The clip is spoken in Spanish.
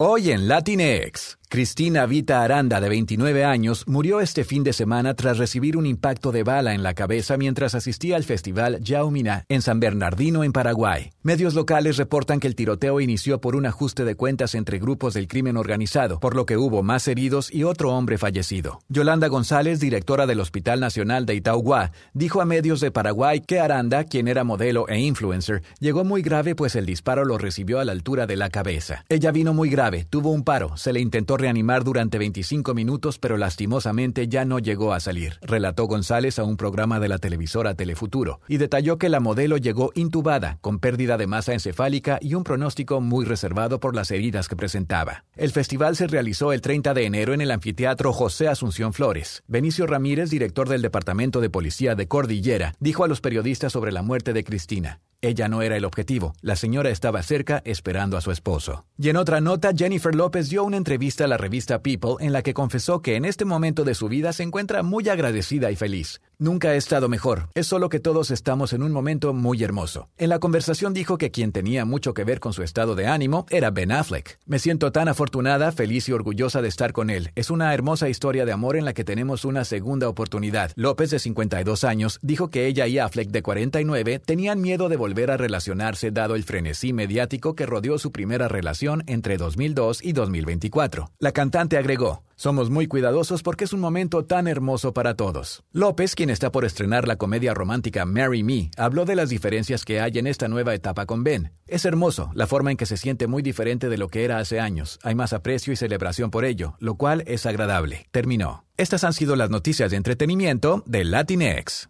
Hoy en Latinex, Cristina Vita Aranda, de 29 años, murió este fin de semana tras recibir un impacto de bala en la cabeza mientras asistía al festival Yaumina en San Bernardino, en Paraguay. Medios locales reportan que el tiroteo inició por un ajuste de cuentas entre grupos del crimen organizado, por lo que hubo más heridos y otro hombre fallecido. Yolanda González, directora del Hospital Nacional de Itauguá, dijo a medios de Paraguay que Aranda, quien era modelo e influencer, llegó muy grave pues el disparo lo recibió a la altura de la cabeza. Ella vino muy grave tuvo un paro, se le intentó reanimar durante 25 minutos, pero lastimosamente ya no llegó a salir, relató González a un programa de la televisora Telefuturo, y detalló que la modelo llegó intubada, con pérdida de masa encefálica y un pronóstico muy reservado por las heridas que presentaba. El festival se realizó el 30 de enero en el anfiteatro José Asunción Flores. Benicio Ramírez, director del Departamento de Policía de Cordillera, dijo a los periodistas sobre la muerte de Cristina. Ella no era el objetivo, la señora estaba cerca esperando a su esposo. Y en otra nota, Jennifer López dio una entrevista a la revista People en la que confesó que en este momento de su vida se encuentra muy agradecida y feliz. Nunca he estado mejor, es solo que todos estamos en un momento muy hermoso. En la conversación dijo que quien tenía mucho que ver con su estado de ánimo era Ben Affleck. Me siento tan afortunada, feliz y orgullosa de estar con él. Es una hermosa historia de amor en la que tenemos una segunda oportunidad. López, de 52 años, dijo que ella y Affleck, de 49, tenían miedo de volver a relacionarse dado el frenesí mediático que rodeó su primera relación entre 2002 y 2024. La cantante agregó, somos muy cuidadosos porque es un momento tan hermoso para todos. López, quien está por estrenar la comedia romántica Marry Me, habló de las diferencias que hay en esta nueva etapa con Ben. Es hermoso, la forma en que se siente muy diferente de lo que era hace años. Hay más aprecio y celebración por ello, lo cual es agradable. Terminó. Estas han sido las noticias de entretenimiento de Latinx.